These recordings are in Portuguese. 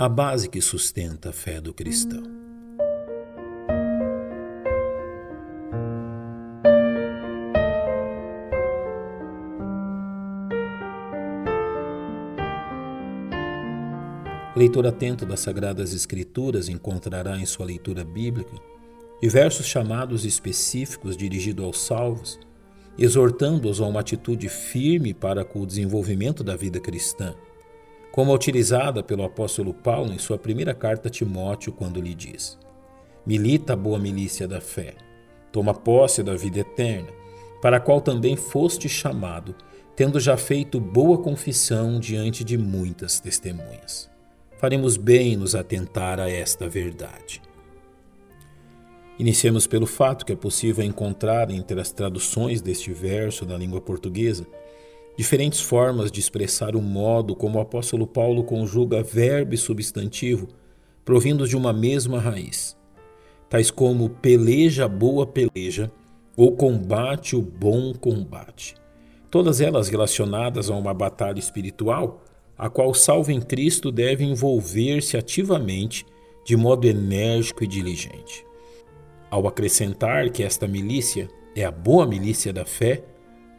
a base que sustenta a fé do cristão. leitor atento das Sagradas Escrituras encontrará em sua leitura bíblica diversos chamados específicos dirigidos aos salvos, exortando-os a uma atitude firme para com o desenvolvimento da vida cristã, como a utilizada pelo apóstolo Paulo em sua primeira carta a Timóteo, quando lhe diz: Milita a boa milícia da fé, toma posse da vida eterna, para a qual também foste chamado, tendo já feito boa confissão diante de muitas testemunhas. Faremos bem nos atentar a esta verdade. Iniciemos pelo fato que é possível encontrar entre as traduções deste verso na língua portuguesa diferentes formas de expressar o modo como o apóstolo Paulo conjuga verbo e substantivo provindos de uma mesma raiz, tais como peleja boa peleja ou combate o bom combate. Todas elas relacionadas a uma batalha espiritual, a qual salvo em Cristo deve envolver-se ativamente, de modo enérgico e diligente. Ao acrescentar que esta milícia é a boa milícia da fé,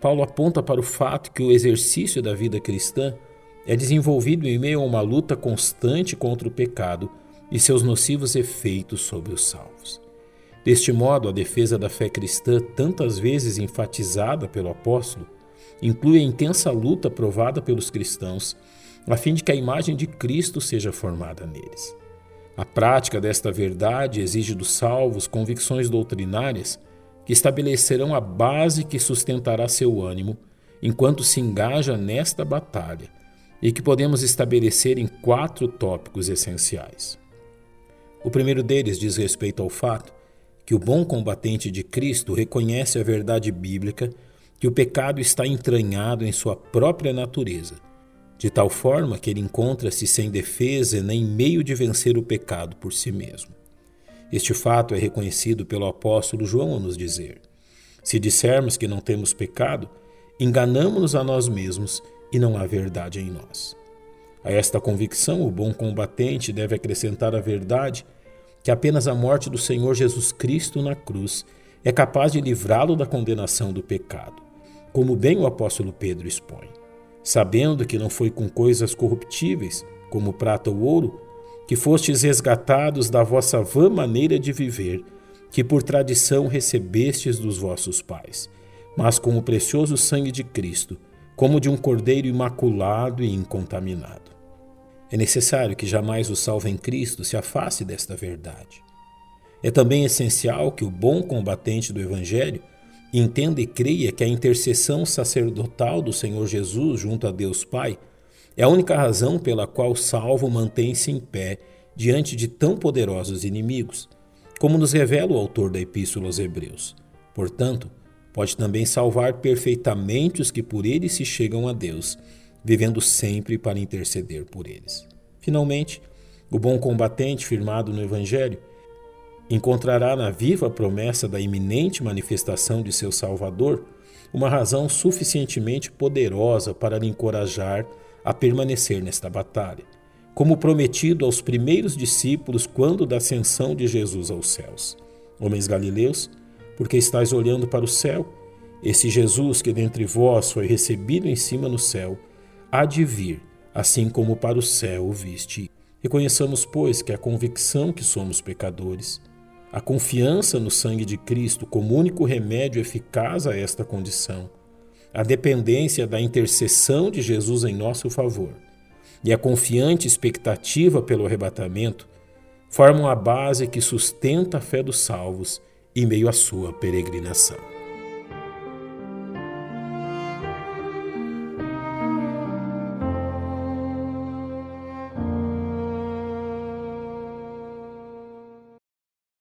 Paulo aponta para o fato que o exercício da vida cristã é desenvolvido em meio a uma luta constante contra o pecado e seus nocivos efeitos sobre os salvos. Deste modo, a defesa da fé cristã, tantas vezes enfatizada pelo apóstolo, inclui a intensa luta provada pelos cristãos a fim de que a imagem de Cristo seja formada neles. A prática desta verdade exige dos salvos convicções doutrinárias que estabelecerão a base que sustentará seu ânimo enquanto se engaja nesta batalha e que podemos estabelecer em quatro tópicos essenciais. O primeiro deles diz respeito ao fato que o bom combatente de Cristo reconhece a verdade bíblica que o pecado está entranhado em sua própria natureza de tal forma que ele encontra-se sem defesa nem meio de vencer o pecado por si mesmo. Este fato é reconhecido pelo apóstolo João a nos dizer: Se dissermos que não temos pecado, enganamos-nos a nós mesmos e não há verdade em nós. A esta convicção, o bom combatente deve acrescentar a verdade que apenas a morte do Senhor Jesus Cristo na cruz é capaz de livrá-lo da condenação do pecado, como bem o apóstolo Pedro expõe sabendo que não foi com coisas corruptíveis, como prata ou ouro, que fostes resgatados da vossa vã maneira de viver, que por tradição recebestes dos vossos pais, mas com o precioso sangue de Cristo, como de um cordeiro imaculado e incontaminado. É necessário que jamais o salvo em Cristo se afaste desta verdade. É também essencial que o bom combatente do Evangelho Entenda e creia que a intercessão sacerdotal do Senhor Jesus junto a Deus Pai é a única razão pela qual salvo mantém-se em pé diante de tão poderosos inimigos, como nos revela o autor da Epístola aos Hebreus. Portanto, pode também salvar perfeitamente os que por ele se chegam a Deus, vivendo sempre para interceder por eles. Finalmente, o bom combatente firmado no Evangelho encontrará na viva promessa da iminente manifestação de seu Salvador uma razão suficientemente poderosa para lhe encorajar a permanecer nesta batalha, como prometido aos primeiros discípulos quando da ascensão de Jesus aos céus. Homens galileus, porque estáis olhando para o céu, esse Jesus que dentre vós foi recebido em cima no céu, há de vir, assim como para o céu o viste. Reconheçamos, pois, que a convicção que somos pecadores, a confiança no sangue de Cristo como único remédio eficaz a esta condição, a dependência da intercessão de Jesus em nosso favor e a confiante expectativa pelo arrebatamento formam a base que sustenta a fé dos salvos em meio à sua peregrinação.